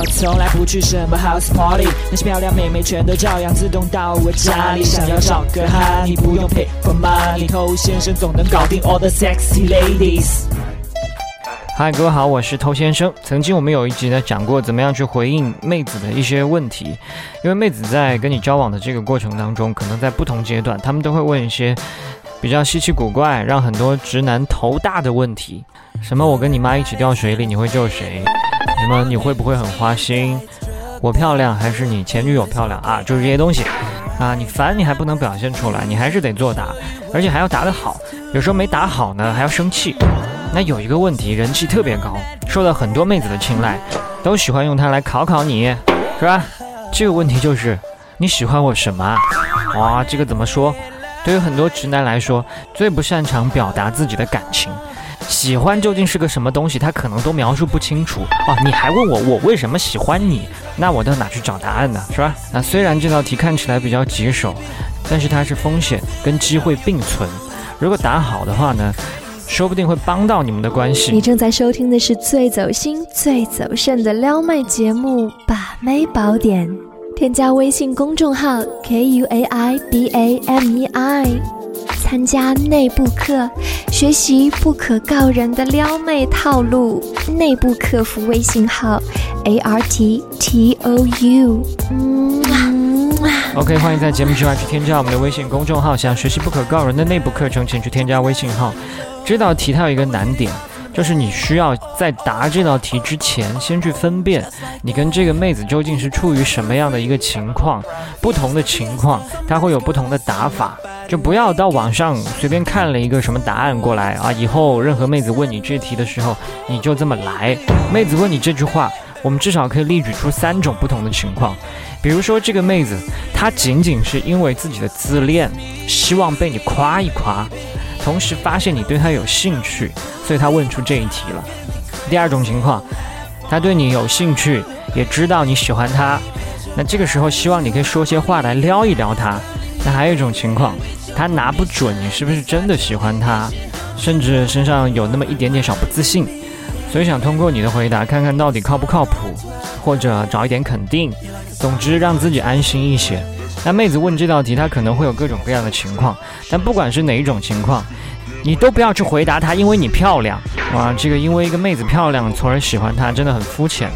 我从来不去什么 house party，那些漂亮妹妹全都照样自动到我家里。想要找个哈，你不用 pay for money，偷先生总能搞定 all the sexy ladies。嗨，各位好，我是偷先生。曾经我们有一集呢讲过怎么样去回应妹子的一些问题，因为妹子在跟你交往的这个过程当中，可能在不同阶段，他们都会问一些比较稀奇古怪、让很多直男头大的问题。什么？我跟你妈一起掉水里，你会救谁？什么？你会不会很花心？我漂亮还是你前女友漂亮啊？就是这些东西啊！你烦你还不能表现出来，你还是得作答，而且还要答得好。有时候没答好呢，还要生气。那有一个问题，人气特别高，受到很多妹子的青睐，都喜欢用它来考考你，是吧？这个问题就是你喜欢我什么？哇，这个怎么说？对于很多直男来说，最不擅长表达自己的感情，喜欢究竟是个什么东西，他可能都描述不清楚哦。你还问我我为什么喜欢你？那我到哪去找答案呢？是吧？那虽然这道题看起来比较棘手，但是它是风险跟机会并存。如果答好的话呢？说不定会帮到你们的关系。你正在收听的是最走心、最走肾的撩妹节目《把妹宝典》，添加微信公众号 k u a i b a m e i，参加内部课，学习不可告人的撩妹套路。内部客服微信号 a r t t o u。嗯，OK，欢迎在节目之外去添加我们的微信公众号，想学习不可告人的内部课程，请去添加微信号。这道题它有一个难点，就是你需要在答这道题之前，先去分辨你跟这个妹子究竟是处于什么样的一个情况。不同的情况，它会有不同的答法，就不要到网上随便看了一个什么答案过来啊！以后任何妹子问你这题的时候，你就这么来。妹子问你这句话，我们至少可以列举出三种不同的情况。比如说，这个妹子她仅仅是因为自己的自恋，希望被你夸一夸。同时发现你对他有兴趣，所以他问出这一题了。第二种情况，他对你有兴趣，也知道你喜欢他，那这个时候希望你可以说些话来撩一撩他。那还有一种情况，他拿不准你是不是真的喜欢他，甚至身上有那么一点点小不自信，所以想通过你的回答看看到底靠不靠谱，或者找一点肯定，总之让自己安心一些。那妹子问这道题，她可能会有各种各样的情况，但不管是哪一种情况，你都不要去回答她，因为你漂亮。哇，这个因为一个妹子漂亮，从而喜欢她，真的很肤浅。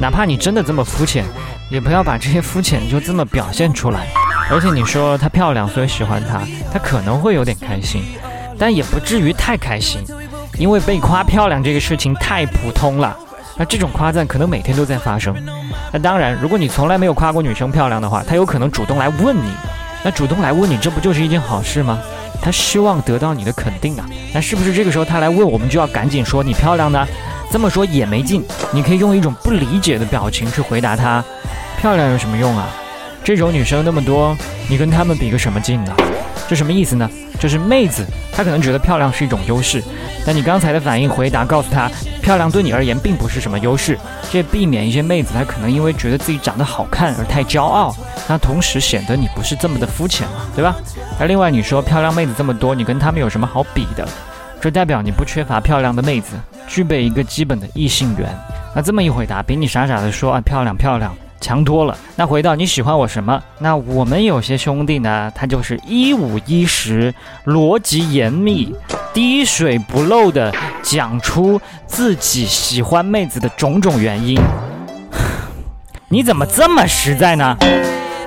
哪怕你真的这么肤浅，也不要把这些肤浅就这么表现出来。而且你说她漂亮，所以喜欢她，她可能会有点开心，但也不至于太开心，因为被夸漂亮这个事情太普通了。那这种夸赞可能每天都在发生。那当然，如果你从来没有夸过女生漂亮的话，她有可能主动来问你。那主动来问你，这不就是一件好事吗？她希望得到你的肯定啊。那是不是这个时候她来问，我们就要赶紧说你漂亮呢？这么说也没劲。你可以用一种不理解的表情去回答她：漂亮有什么用啊？这种女生那么多，你跟她们比个什么劲呢？这什么意思呢？就是妹子，她可能觉得漂亮是一种优势，但你刚才的反应回答告诉她，漂亮对你而言并不是什么优势，这避免一些妹子她可能因为觉得自己长得好看而太骄傲，那同时显得你不是这么的肤浅嘛，对吧？而另外你说漂亮妹子这么多，你跟她们有什么好比的？这代表你不缺乏漂亮的妹子，具备一个基本的异性缘。那这么一回答，比你傻傻的说啊漂亮漂亮。强多了。那回到你喜欢我什么？那我们有些兄弟呢，他就是一五一十，逻辑严密，滴水不漏的讲出自己喜欢妹子的种种原因。你怎么这么实在呢？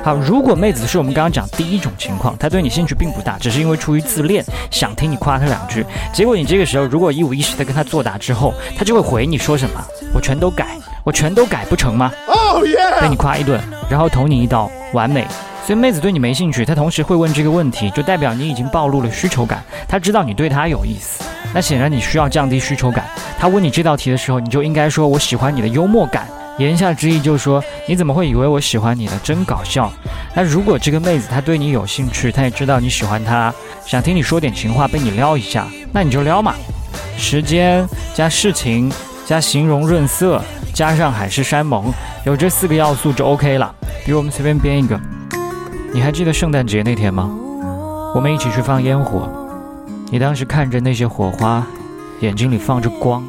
好，如果妹子是我们刚刚讲第一种情况，她对你兴趣并不大，只是因为出于自恋，想听你夸她两句。结果你这个时候如果一五一十的跟她作答之后，她就会回你说什么？我全都改，我全都改不成吗？哦耶！被你夸一顿，然后捅你一刀，完美。所以妹子对你没兴趣，她同时会问这个问题，就代表你已经暴露了需求感。她知道你对她有意思，那显然你需要降低需求感。她问你这道题的时候，你就应该说我喜欢你的幽默感。言下之意就是说，你怎么会以为我喜欢你呢？真搞笑。那如果这个妹子她对你有兴趣，她也知道你喜欢她，想听你说点情话，被你撩一下，那你就撩嘛。时间加事情加形容润色加上海誓山盟，有这四个要素就 OK 了。比如我们随便编一个，你还记得圣诞节那天吗？我们一起去放烟火，你当时看着那些火花，眼睛里放着光，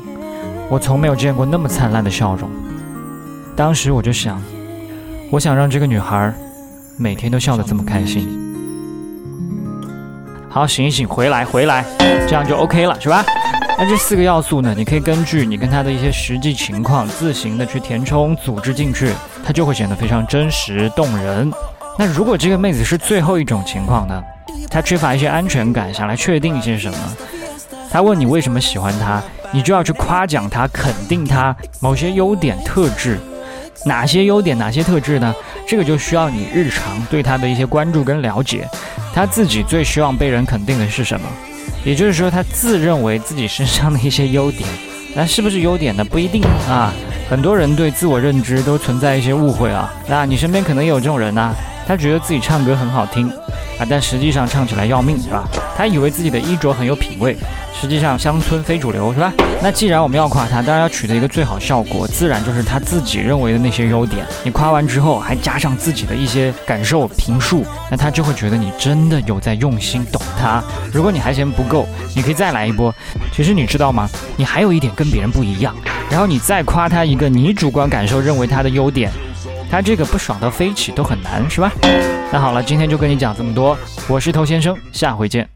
我从没有见过那么灿烂的笑容。当时我就想，我想让这个女孩每天都笑得这么开心。好，醒一醒，回来，回来，这样就 OK 了，是吧？那这四个要素呢，你可以根据你跟她的一些实际情况，自行的去填充、组织进去，它就会显得非常真实动人。那如果这个妹子是最后一种情况呢？她缺乏一些安全感，想来确定一些什么？她问你为什么喜欢她，你就要去夸奖她、肯定她某些优点特质。哪些优点，哪些特质呢？这个就需要你日常对她的一些关注跟了解。她自己最希望被人肯定的是什么？也就是说，她自认为自己身上的一些优点，那是不是优点呢？不一定啊。很多人对自我认知都存在一些误会啊。那你身边可能也有这种人呐。他觉得自己唱歌很好听啊，但实际上唱起来要命，是吧？他以为自己的衣着很有品味，实际上乡村非主流，是吧？那既然我们要夸他，当然要取得一个最好效果，自然就是他自己认为的那些优点。你夸完之后，还加上自己的一些感受评述，那他就会觉得你真的有在用心懂他。如果你还嫌不够，你可以再来一波。其实你知道吗？你还有一点跟别人不一样，然后你再夸他一个你主观感受认为他的优点。他这个不爽到飞起都很难，是吧？那好了，今天就跟你讲这么多。我是头先生，下回见。